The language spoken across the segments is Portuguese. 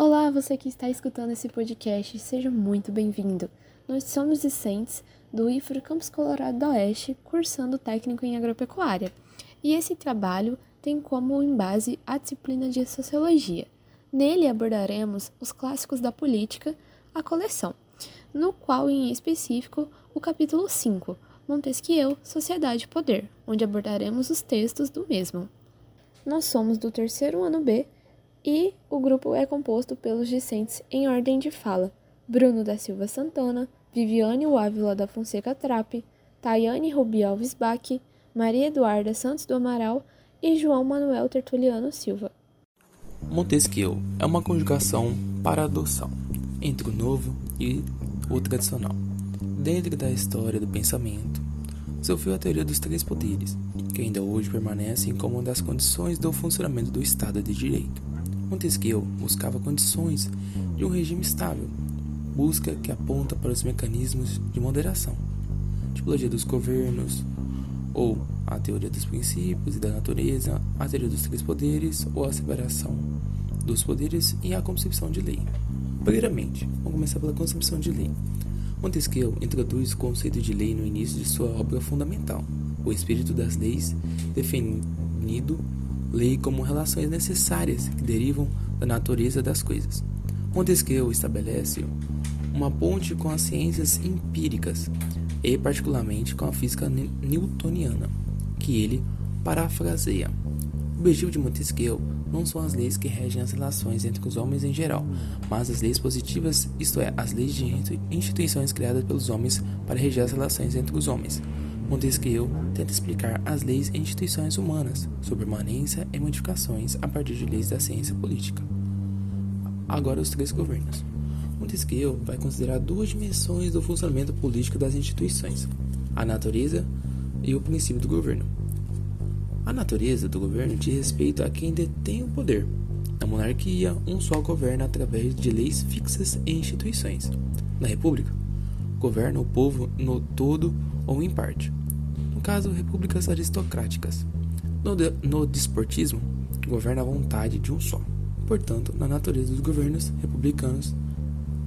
Olá, você que está escutando esse podcast, seja muito bem-vindo. Nós somos discentes do IFRO Campus Colorado do Oeste, cursando técnico em agropecuária. E esse trabalho tem como em base a disciplina de Sociologia. Nele abordaremos os clássicos da política, a coleção, no qual, em específico, o capítulo 5, Montesquieu, Sociedade e Poder, onde abordaremos os textos do mesmo. Nós somos do terceiro ano B e o grupo é composto pelos discentes em ordem de fala: Bruno da Silva Santana, Viviane Wávila da Fonseca Trape, Tayane Rubi Alves Bach, Maria Eduarda Santos do Amaral e João Manuel Tertuliano Silva. Montesquieu é uma conjugação para adoção entre o novo e o tradicional. Dentro da história do pensamento, sofreu a teoria dos três poderes, que ainda hoje permanecem como uma das condições do funcionamento do Estado de Direito. Montesquieu buscava condições de um regime estável, busca que aponta para os mecanismos de moderação, tipologia dos governos, ou a teoria dos princípios e da natureza, a teoria dos três poderes, ou a separação dos poderes e a concepção de lei. Primeiramente, vamos começar pela concepção de lei. Montesquieu introduz o conceito de lei no início de sua obra fundamental, O Espírito das Leis, definindo lei como relações necessárias que derivam da natureza das coisas. Montesquieu estabelece uma ponte com as ciências empíricas e particularmente com a física newtoniana, que ele parafraseia. O objetivo de Montesquieu não são as leis que regem as relações entre os homens em geral, mas as leis positivas, isto é, as leis de instituições criadas pelos homens para reger as relações entre os homens. Montesquieu tenta explicar as leis e instituições humanas, sua permanência e modificações a partir de leis da ciência política. Agora os três governos. Montesquieu vai considerar duas dimensões do funcionamento político das instituições: a natureza e o princípio do governo. A natureza do governo diz respeito a quem detém o poder. Na monarquia, um só governa através de leis fixas e instituições. Na república, governa o povo no todo ou em parte. No caso, repúblicas aristocráticas. No, de, no desportismo, governa a vontade de um só. Portanto, na natureza dos governos republicanos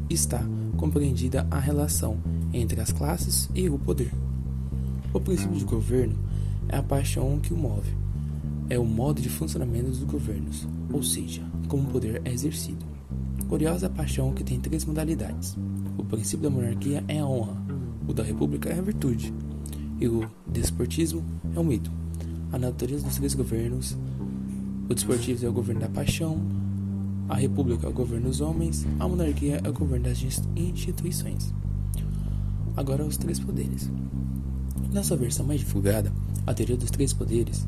está compreendida a relação entre as classes e o poder. O princípio de governo é a paixão que o move. É o modo de funcionamento dos governos, ou seja, como o poder é exercido. Curiosa paixão que tem três modalidades. O princípio da monarquia é a honra, o da república é a virtude, e o desportismo é o mito. A natureza dos três governos, o desportivo é o governo da paixão, a república é o governo dos homens, a monarquia é o governo das instituições. Agora os três poderes. Na sua versão mais divulgada, a teoria dos três poderes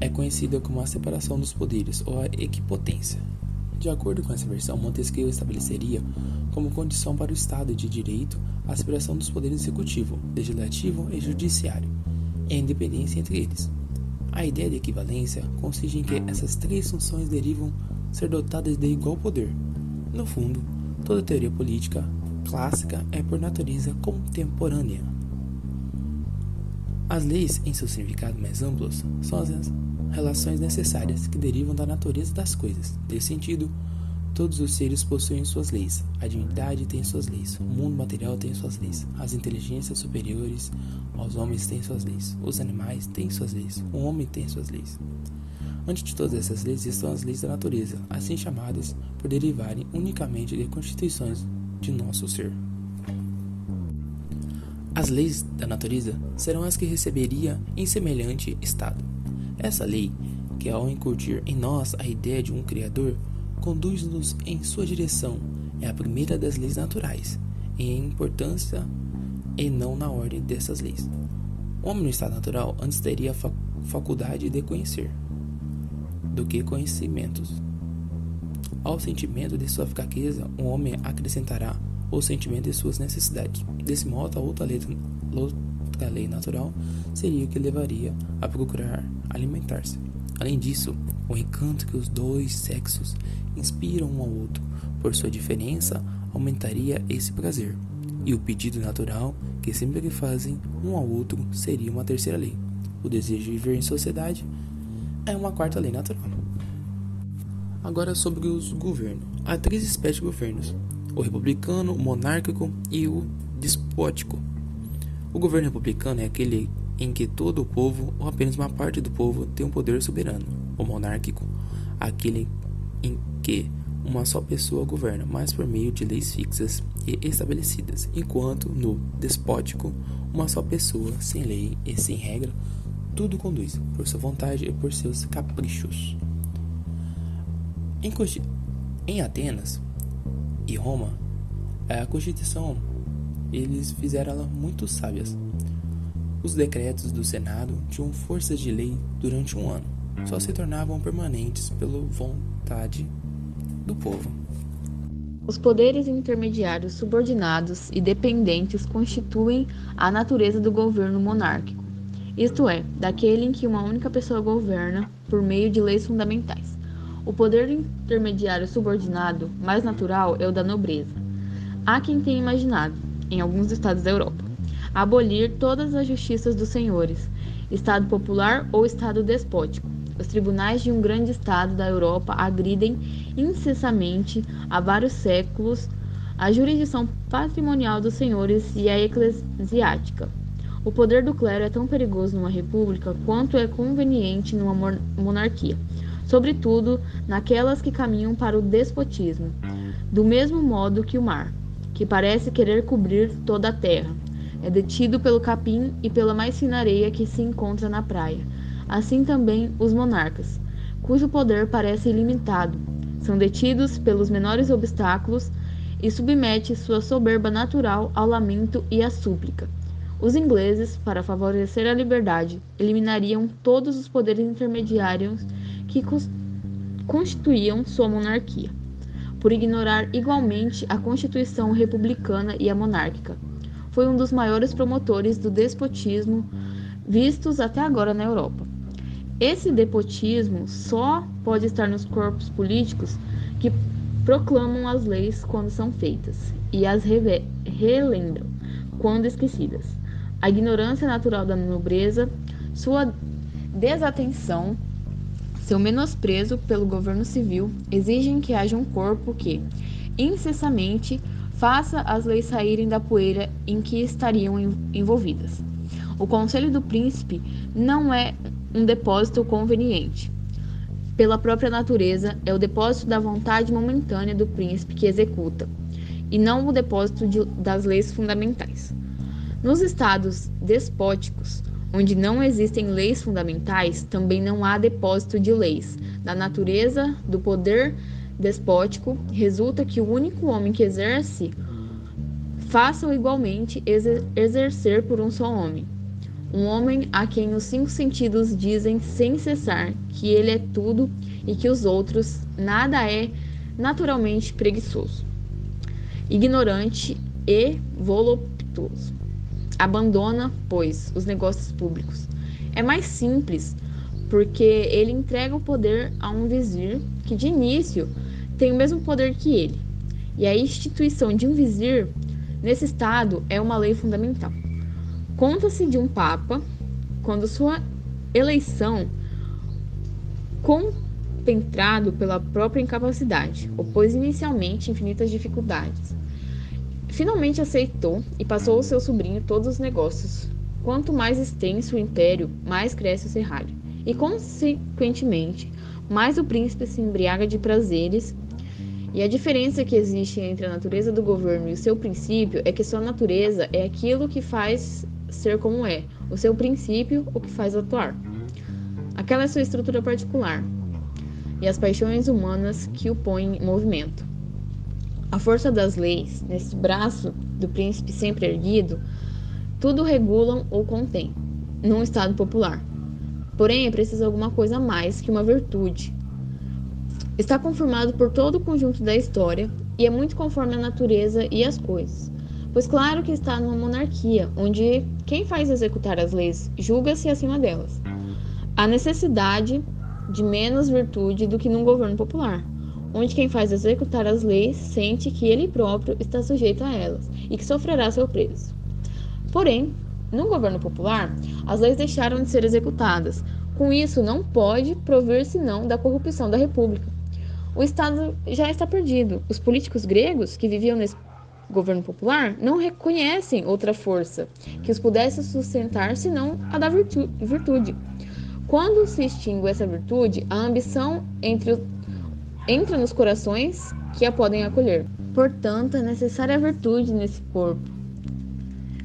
é conhecida como a separação dos poderes ou a equipotência. De acordo com essa versão, Montesquieu estabeleceria como condição para o Estado de Direito a separação dos poderes executivo, legislativo e judiciário, e a independência entre eles. A ideia de equivalência consiste em que essas três funções derivam ser dotadas de igual poder. No fundo, toda teoria política clássica é por natureza contemporânea. As leis, em seu significado mais amplo, são as relações necessárias que derivam da natureza das coisas. Nesse sentido, todos os seres possuem suas leis. A divindade tem suas leis. O mundo material tem suas leis. As inteligências superiores aos homens têm suas leis. Os animais têm suas leis. O homem tem suas leis. Antes de todas essas leis estão as leis da natureza, assim chamadas por derivarem unicamente de constituições de nosso ser. As leis da natureza serão as que receberia em semelhante estado. Essa lei, que ao incutir em nós a ideia de um Criador, conduz-nos em sua direção, é a primeira das leis naturais, em importância e não na ordem dessas leis. O homem no estado natural antes teria a faculdade de conhecer do que conhecimentos. Ao sentimento de sua fraqueza, o homem acrescentará o sentimento de suas necessidades. Desse modo, a outra lei, outra lei natural seria que levaria a procurar alimentar-se. Além disso, o encanto que os dois sexos inspiram um ao outro por sua diferença aumentaria esse prazer. E o pedido natural que sempre fazem um ao outro seria uma terceira lei. O desejo de viver em sociedade é uma quarta lei natural. Agora sobre os governos. Há três espécies de governos: o republicano, o monárquico e o despótico. O governo republicano é aquele em que todo o povo ou apenas uma parte do povo tem um poder soberano. O monárquico, aquele em que uma só pessoa governa, mas por meio de leis fixas e estabelecidas, enquanto no despótico, uma só pessoa, sem lei e sem regra, tudo conduz por sua vontade e por seus caprichos. Em, em Atenas e Roma, a Constituição eles fizeram ela muito sábias. Os decretos do Senado tinham força de lei durante um ano, só se tornavam permanentes pela vontade do povo. Os poderes intermediários subordinados e dependentes constituem a natureza do governo monárquico, isto é, daquele em que uma única pessoa governa por meio de leis fundamentais. O poder intermediário subordinado mais natural é o da nobreza. Há quem tenha imaginado, em alguns estados da Europa, abolir todas as justiças dos senhores, Estado popular ou Estado despótico. Os tribunais de um grande Estado da Europa agridem incessantemente há vários séculos a jurisdição patrimonial dos senhores e a eclesiástica. O poder do clero é tão perigoso numa república quanto é conveniente numa monarquia, sobretudo naquelas que caminham para o despotismo, do mesmo modo que o mar que parece querer cobrir toda a terra. É detido pelo capim e pela mais fina areia que se encontra na praia. Assim também os monarcas, cujo poder parece ilimitado, são detidos pelos menores obstáculos e submete sua soberba natural ao lamento e à súplica. Os ingleses, para favorecer a liberdade, eliminariam todos os poderes intermediários que constituíam sua monarquia por ignorar igualmente a Constituição republicana e a monárquica. Foi um dos maiores promotores do despotismo vistos até agora na Europa. Esse despotismo só pode estar nos corpos políticos que proclamam as leis quando são feitas e as relembram quando esquecidas. A ignorância natural da nobreza, sua desatenção seu menosprezo pelo governo civil exigem que haja um corpo que, incessantemente, faça as leis saírem da poeira em que estariam envolvidas. O Conselho do Príncipe não é um depósito conveniente. Pela própria natureza, é o depósito da vontade momentânea do príncipe que executa, e não o depósito de, das leis fundamentais. Nos estados despóticos, Onde não existem leis fundamentais, também não há depósito de leis. Da natureza do poder despótico, resulta que o único homem que exerce faça-o igualmente exercer por um só homem. Um homem a quem os cinco sentidos dizem sem cessar que ele é tudo e que os outros nada é naturalmente preguiçoso, ignorante e voluptuoso. Abandona, pois, os negócios públicos. É mais simples, porque ele entrega o poder a um vizir que, de início, tem o mesmo poder que ele. E a instituição de um vizir, nesse estado, é uma lei fundamental. Conta-se de um papa quando sua eleição, compenetrado pela própria incapacidade, opôs inicialmente infinitas dificuldades Finalmente aceitou e passou ao seu sobrinho todos os negócios. Quanto mais extenso o império, mais cresce o serralho. E, consequentemente, mais o príncipe se embriaga de prazeres. E a diferença que existe entre a natureza do governo e o seu princípio é que sua natureza é aquilo que faz ser como é, o seu princípio, o que faz atuar. Aquela é sua estrutura particular e as paixões humanas que o põem em movimento. A força das leis, nesse braço do príncipe sempre erguido, tudo regulam ou contém, num Estado popular. Porém, é preciso alguma coisa mais que uma virtude. Está conformado por todo o conjunto da história e é muito conforme a natureza e as coisas. Pois claro que está numa monarquia, onde quem faz executar as leis julga-se acima delas. Há necessidade de menos virtude do que num governo popular onde quem faz executar as leis sente que ele próprio está sujeito a elas e que sofrerá seu preço. Porém, no governo popular, as leis deixaram de ser executadas. Com isso, não pode prover senão da corrupção da República. O Estado já está perdido. Os políticos gregos que viviam nesse governo popular não reconhecem outra força que os pudesse sustentar senão a da virtu virtude. Quando se extingue essa virtude, a ambição entre, entra nos corações que a podem acolher. Portanto, é necessária a virtude nesse corpo,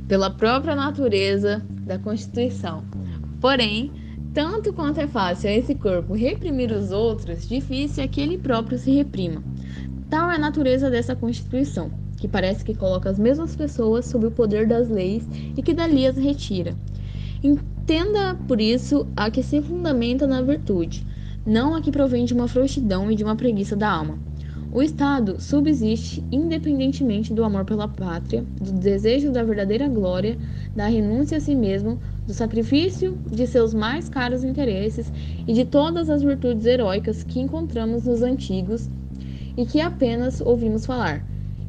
pela própria natureza da Constituição. Porém, tanto quanto é fácil a esse corpo reprimir os outros, difícil é que ele próprio se reprima. Tal é a natureza dessa Constituição que parece que coloca as mesmas pessoas sob o poder das leis e que dali as retira. Entenda, por isso, a que se fundamenta na virtude, não a que provém de uma frouxidão e de uma preguiça da alma. O Estado subsiste independentemente do amor pela pátria, do desejo da verdadeira glória, da renúncia a si mesmo, do sacrifício de seus mais caros interesses e de todas as virtudes heróicas que encontramos nos antigos e que apenas ouvimos falar.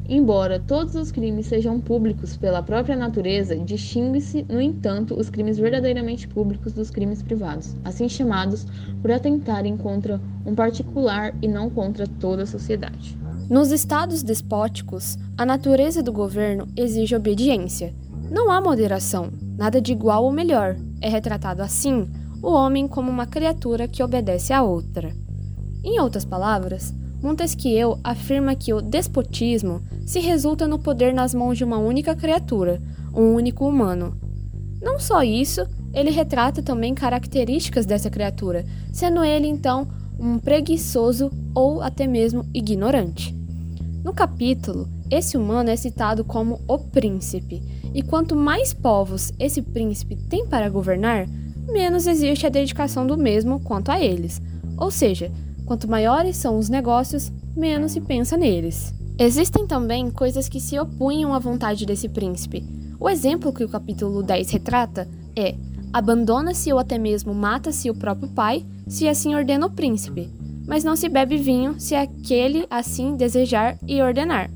Embora todos os crimes sejam públicos pela própria natureza, distingue-se, no entanto, os crimes verdadeiramente públicos dos crimes privados, assim chamados por atentarem contra um particular e não contra toda a sociedade. Nos estados despóticos, a natureza do governo exige obediência. Não há moderação, nada de igual ou melhor. É retratado assim o homem como uma criatura que obedece a outra. Em outras palavras, Montesquieu afirma que o despotismo se resulta no poder nas mãos de uma única criatura, um único humano. Não só isso, ele retrata também características dessa criatura, sendo ele então um preguiçoso ou até mesmo ignorante. No capítulo, esse humano é citado como o príncipe, e quanto mais povos esse príncipe tem para governar, menos existe a dedicação do mesmo quanto a eles. Ou seja, Quanto maiores são os negócios, menos se pensa neles. Existem também coisas que se opunham à vontade desse príncipe. O exemplo que o capítulo 10 retrata é: abandona-se ou até mesmo mata-se o próprio pai, se assim ordena o príncipe, mas não se bebe vinho se aquele assim desejar e ordenar.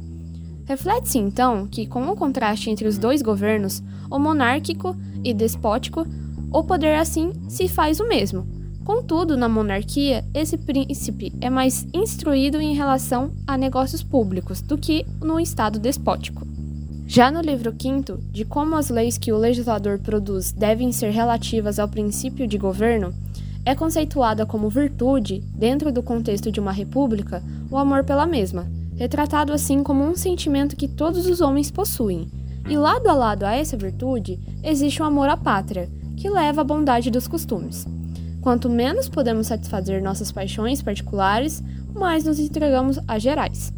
Reflete-se então que, com o contraste entre os dois governos, o monárquico e despótico, o poder assim se faz o mesmo, Contudo, na monarquia, esse príncipe é mais instruído em relação a negócios públicos do que no Estado despótico. Já no livro quinto, de como as leis que o legislador produz devem ser relativas ao princípio de governo, é conceituada como virtude, dentro do contexto de uma república, o amor pela mesma, retratado assim como um sentimento que todos os homens possuem. E lado a lado a essa virtude, existe o amor à pátria, que leva à bondade dos costumes. Quanto menos podemos satisfazer nossas paixões particulares, mais nos entregamos a gerais.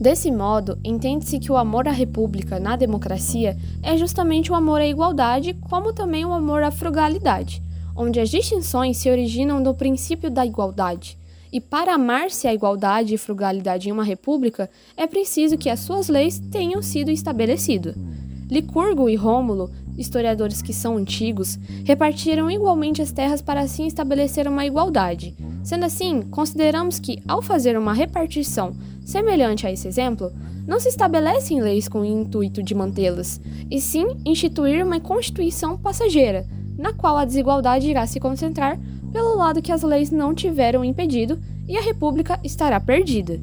Desse modo, entende-se que o amor à república na democracia é justamente o amor à igualdade, como também o amor à frugalidade, onde as distinções se originam do princípio da igualdade. E para amar-se a igualdade e frugalidade em uma república, é preciso que as suas leis tenham sido estabelecidas. Licurgo e Rômulo historiadores que são antigos, repartiram igualmente as terras para assim estabelecer uma igualdade. Sendo assim, consideramos que, ao fazer uma repartição semelhante a esse exemplo, não se estabelecem leis com o intuito de mantê-las, e sim instituir uma constituição passageira, na qual a desigualdade irá se concentrar pelo lado que as leis não tiveram impedido e a república estará perdida.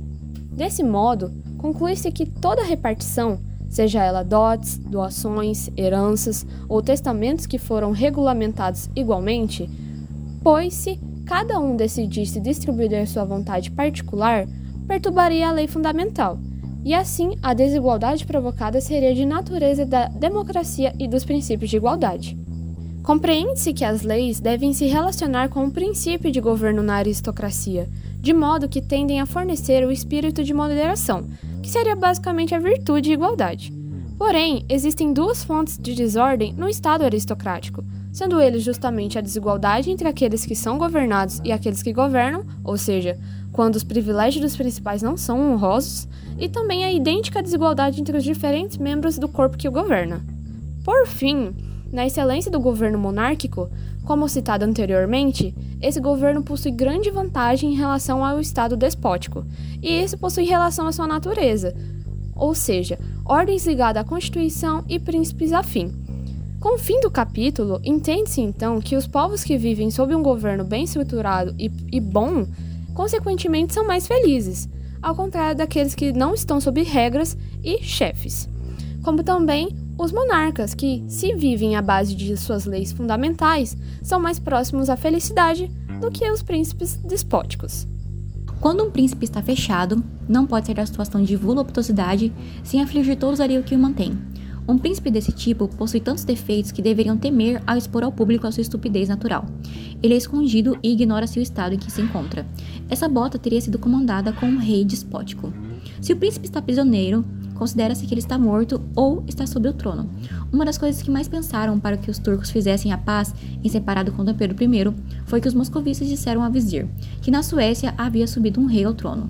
Desse modo, conclui-se que toda repartição seja ela dotes, doações, heranças ou testamentos que foram regulamentados igualmente, pois se cada um decidisse distribuir sua vontade particular, perturbaria a lei fundamental, e assim a desigualdade provocada seria de natureza da democracia e dos princípios de igualdade. Compreende-se que as leis devem se relacionar com o princípio de governo na aristocracia, de modo que tendem a fornecer o espírito de moderação, que seria basicamente a virtude e igualdade. Porém, existem duas fontes de desordem no Estado aristocrático, sendo eles justamente a desigualdade entre aqueles que são governados e aqueles que governam, ou seja, quando os privilégios dos principais não são honrosos, e também a idêntica desigualdade entre os diferentes membros do corpo que o governa. Por fim, na excelência do governo monárquico, como citado anteriormente, esse governo possui grande vantagem em relação ao Estado despótico, e isso possui relação à sua natureza, ou seja, ordens ligadas à Constituição e príncipes afim. Com o fim do capítulo, entende-se então que os povos que vivem sob um governo bem estruturado e, e bom consequentemente são mais felizes, ao contrário daqueles que não estão sob regras e chefes. Como também os monarcas, que, se vivem à base de suas leis fundamentais, são mais próximos à felicidade do que os príncipes despóticos. Quando um príncipe está fechado, não pode sair da situação de voluptuosidade sem afligir todos ali que o mantém. Um príncipe desse tipo possui tantos defeitos que deveriam temer ao expor ao público a sua estupidez natural. Ele é escondido e ignora-se o estado em que se encontra. Essa bota teria sido comandada com um rei despótico. Se o príncipe está prisioneiro, considera-se que ele está morto ou está sob o trono. Uma das coisas que mais pensaram para que os turcos fizessem a paz em separado com Dom Pedro I foi que os moscovitas disseram a vizir que na Suécia havia subido um rei ao trono.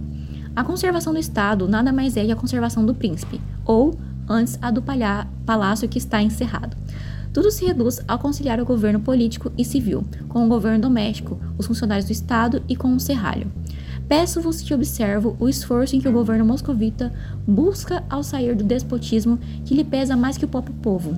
A conservação do Estado nada mais é que a conservação do príncipe, ou, antes, a do palácio que está encerrado. Tudo se reduz ao conciliar o governo político e civil, com o governo doméstico, os funcionários do Estado e com o serralho. Peço-vos que observo o esforço em que o governo moscovita busca ao sair do despotismo que lhe pesa mais que o próprio povo.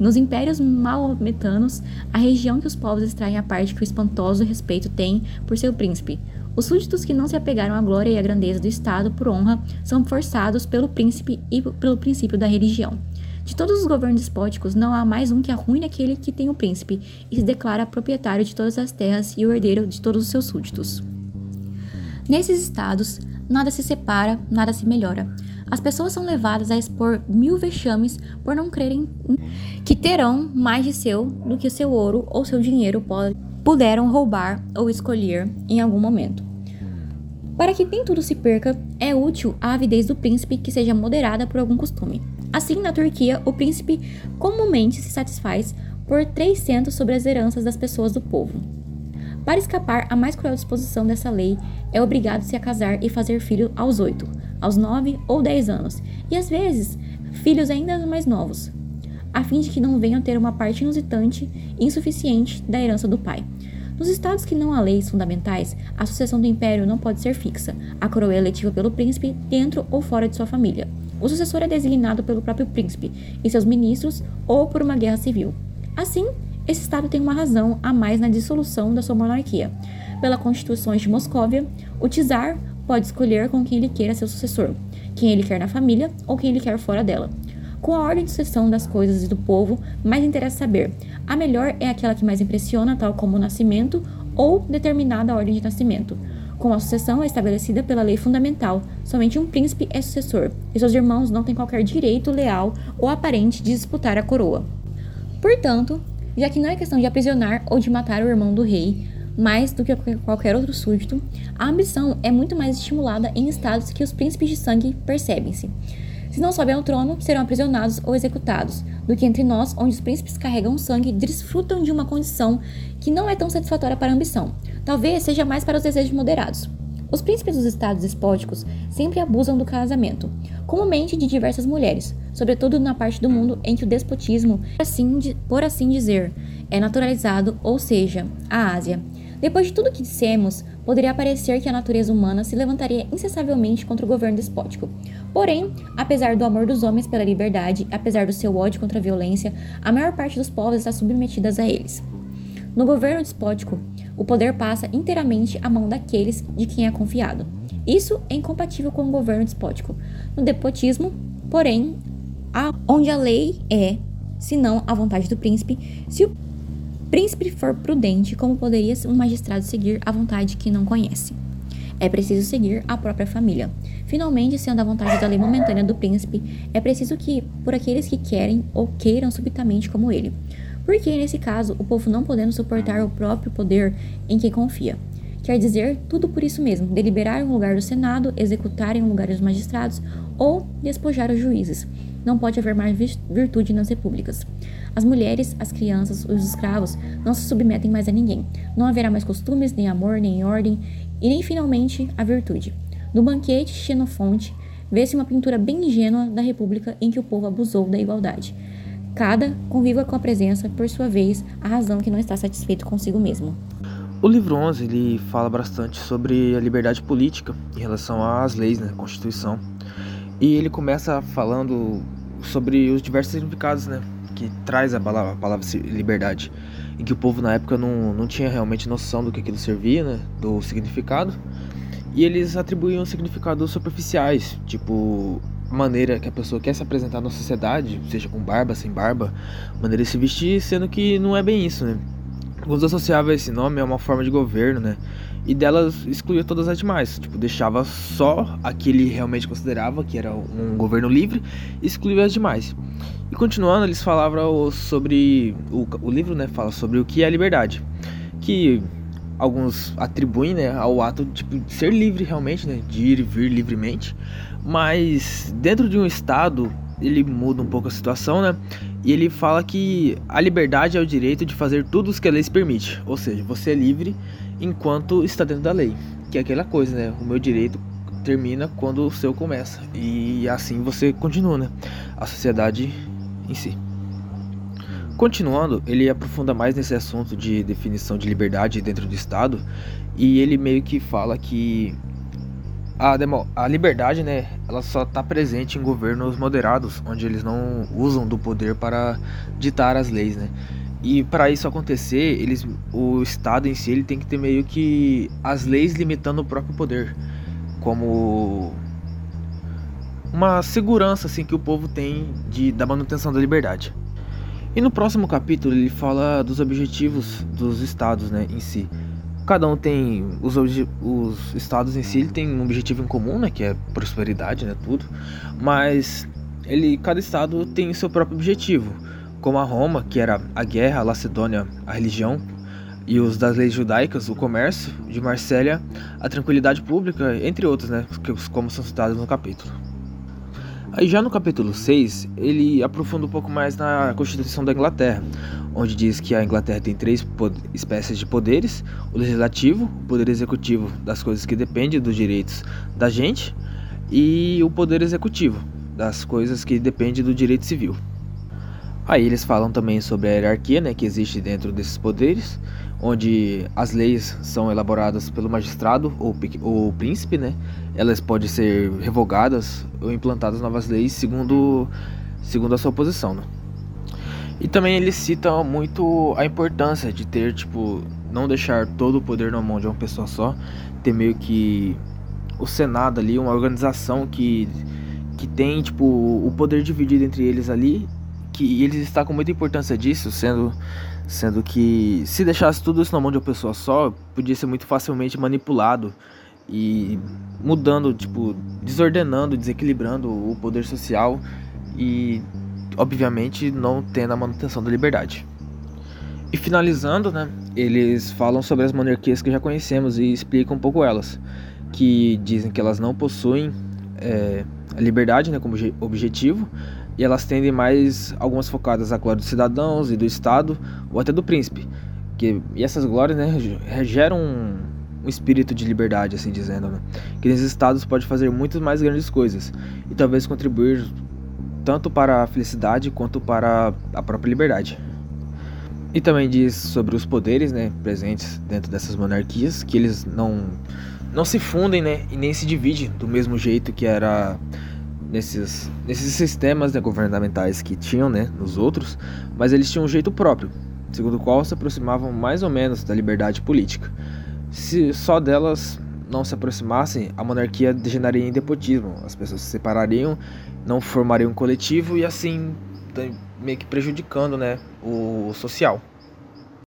Nos impérios maometanos, a região que os povos extraem a parte que o espantoso respeito tem por seu príncipe. Os súditos que não se apegaram à glória e à grandeza do Estado por honra são forçados pelo príncipe e pelo princípio da religião. De todos os governos despóticos, não há mais um que arruine aquele que tem o príncipe e se declara proprietário de todas as terras e o herdeiro de todos os seus súditos. Nesses estados, nada se separa, nada se melhora. As pessoas são levadas a expor mil vexames por não crerem que terão mais de seu do que seu ouro ou seu dinheiro puderam roubar ou escolher em algum momento. Para que nem tudo se perca, é útil a avidez do príncipe que seja moderada por algum costume. Assim, na Turquia, o príncipe comumente se satisfaz por 300 sobre as heranças das pessoas do povo. Para escapar à mais cruel disposição dessa lei, é obrigado-se a casar e fazer filho aos 8, aos 9 ou 10 anos, e às vezes filhos ainda mais novos, a fim de que não venham ter uma parte inusitante e insuficiente da herança do pai. Nos estados que não há leis fundamentais, a sucessão do império não pode ser fixa. A coroa é eletiva pelo príncipe dentro ou fora de sua família. O sucessor é designado pelo próprio príncipe e seus ministros ou por uma guerra civil. Assim, esse Estado tem uma razão a mais na dissolução da sua monarquia. Pela Constituição de Moscóvia, o czar pode escolher com quem ele queira seu sucessor, quem ele quer na família ou quem ele quer fora dela. Com a ordem de sucessão das coisas e do povo, mais interessa saber: a melhor é aquela que mais impressiona, tal como o nascimento ou determinada ordem de nascimento. Com a sucessão é estabelecida pela lei fundamental, somente um príncipe é sucessor, e seus irmãos não têm qualquer direito leal ou aparente de disputar a coroa. Portanto, já que não é questão de aprisionar ou de matar o irmão do rei, mais do que qualquer outro súdito, a ambição é muito mais estimulada em estados que os príncipes de sangue percebem-se. Se não sobem ao trono, serão aprisionados ou executados, do que entre nós, onde os príncipes carregam sangue desfrutam de uma condição que não é tão satisfatória para a ambição. Talvez seja mais para os desejos moderados. Os príncipes dos estados despóticos sempre abusam do casamento, comumente de diversas mulheres, sobretudo na parte do mundo em que o despotismo, por assim, por assim dizer, é naturalizado, ou seja, a Ásia. Depois de tudo que dissemos, poderia parecer que a natureza humana se levantaria incessavelmente contra o governo despótico. Porém, apesar do amor dos homens pela liberdade, apesar do seu ódio contra a violência, a maior parte dos povos está submetida a eles. No governo despótico, o poder passa inteiramente à mão daqueles de quem é confiado. Isso é incompatível com o governo despótico. No despotismo, porém, a, onde a lei é, se não a vontade do príncipe, se o príncipe for prudente, como poderia um magistrado seguir a vontade que não conhece? É preciso seguir a própria família. Finalmente, sendo a vontade da lei momentânea do príncipe, é preciso que, por aqueles que querem ou queiram subitamente como ele. Porque, nesse caso, o povo não podendo suportar o próprio poder em que confia. Quer dizer, tudo por isso mesmo: deliberar em lugar do Senado, executar em lugar dos magistrados ou despojar os juízes. Não pode haver mais virtude nas repúblicas. As mulheres, as crianças, os escravos não se submetem mais a ninguém. Não haverá mais costumes, nem amor, nem ordem, e nem finalmente a virtude. No banquete Xenofonte, vê-se uma pintura bem ingênua da república em que o povo abusou da igualdade. Cada conviva com a presença, por sua vez, a razão que não está satisfeito consigo mesmo. O livro 11 ele fala bastante sobre a liberdade política em relação às leis, né, Constituição. E ele começa falando sobre os diversos significados, né, que traz a palavra, a palavra liberdade, em que o povo na época não, não tinha realmente noção do que aquilo servia, né, do significado. e eles atribuíam significados superficiais, tipo maneira que a pessoa quer se apresentar na sociedade, seja com barba, sem barba, maneira de se vestir, sendo que não é bem isso, né? Alguns associavam esse nome a uma forma de governo, né? E delas excluía todas as demais, tipo, deixava só a que ele realmente considerava que era um governo livre excluía as demais. E continuando, eles falavam sobre. O, o livro né, fala sobre o que é a liberdade. Que alguns atribuem né, ao ato tipo, de ser livre realmente, né, de ir e vir livremente. Mas dentro de um estado, ele muda um pouco a situação, né? E ele fala que a liberdade é o direito de fazer tudo o que a lei permite. Ou seja, você é livre enquanto está dentro da lei. Que é aquela coisa, né? O meu direito termina quando o seu começa. E assim você continua, né? A sociedade em si. Continuando, ele aprofunda mais nesse assunto de definição de liberdade dentro do Estado e ele meio que fala que a, demo, a liberdade, né, ela só está presente em governos moderados, onde eles não usam do poder para ditar as leis, né? E para isso acontecer, eles, o Estado em si ele tem que ter meio que as leis limitando o próprio poder, como uma segurança assim que o povo tem de da manutenção da liberdade. E no próximo capítulo ele fala dos objetivos dos estados, né, em si. Cada um tem os, os estados em si, ele tem um objetivo em comum, né, que é prosperidade, né, tudo. Mas ele cada estado tem seu próprio objetivo, como a Roma, que era a guerra, a Lacedônia, a religião, e os das leis judaicas, o comércio, de Marsella, a tranquilidade pública, entre outros, né, como são citados no capítulo. Aí já no capítulo 6, ele aprofunda um pouco mais na Constituição da Inglaterra, onde diz que a Inglaterra tem três espécies de poderes: o legislativo, o poder executivo das coisas que dependem dos direitos da gente, e o poder executivo das coisas que dependem do direito civil. Aí eles falam também sobre a hierarquia né, que existe dentro desses poderes, onde as leis são elaboradas pelo magistrado ou, ou príncipe, né? Elas podem ser revogadas ou implantadas novas leis segundo, segundo a sua posição, né? E também ele cita muito a importância de ter, tipo, não deixar todo o poder na mão de uma pessoa só, ter meio que o Senado ali, uma organização que, que tem, tipo, o poder dividido entre eles ali, que eles destacam muita importância disso, sendo Sendo que se deixasse tudo isso na mão de uma pessoa só, podia ser muito facilmente manipulado e mudando, tipo, desordenando, desequilibrando o poder social e, obviamente, não tendo a manutenção da liberdade. E finalizando, né, eles falam sobre as monarquias que já conhecemos e explicam um pouco elas, que dizem que elas não possuem é, a liberdade né, como objetivo, e elas tendem mais algumas focadas à glória dos cidadãos e do Estado, ou até do príncipe. Que, e essas glórias né, geram um, um espírito de liberdade, assim dizendo, né? que nesses estados pode fazer muitas mais grandes coisas e talvez contribuir tanto para a felicidade quanto para a própria liberdade. E também diz sobre os poderes né, presentes dentro dessas monarquias, que eles não, não se fundem né, e nem se dividem do mesmo jeito que era nesses, nesses sistemas né, governamentais que tinham né, nos outros, mas eles tinham um jeito próprio, segundo o qual se aproximavam mais ou menos da liberdade política. Se só delas não se aproximassem, a monarquia degeneraria em despotismo, as pessoas se separariam, não formariam um coletivo e assim meio que prejudicando né, o social.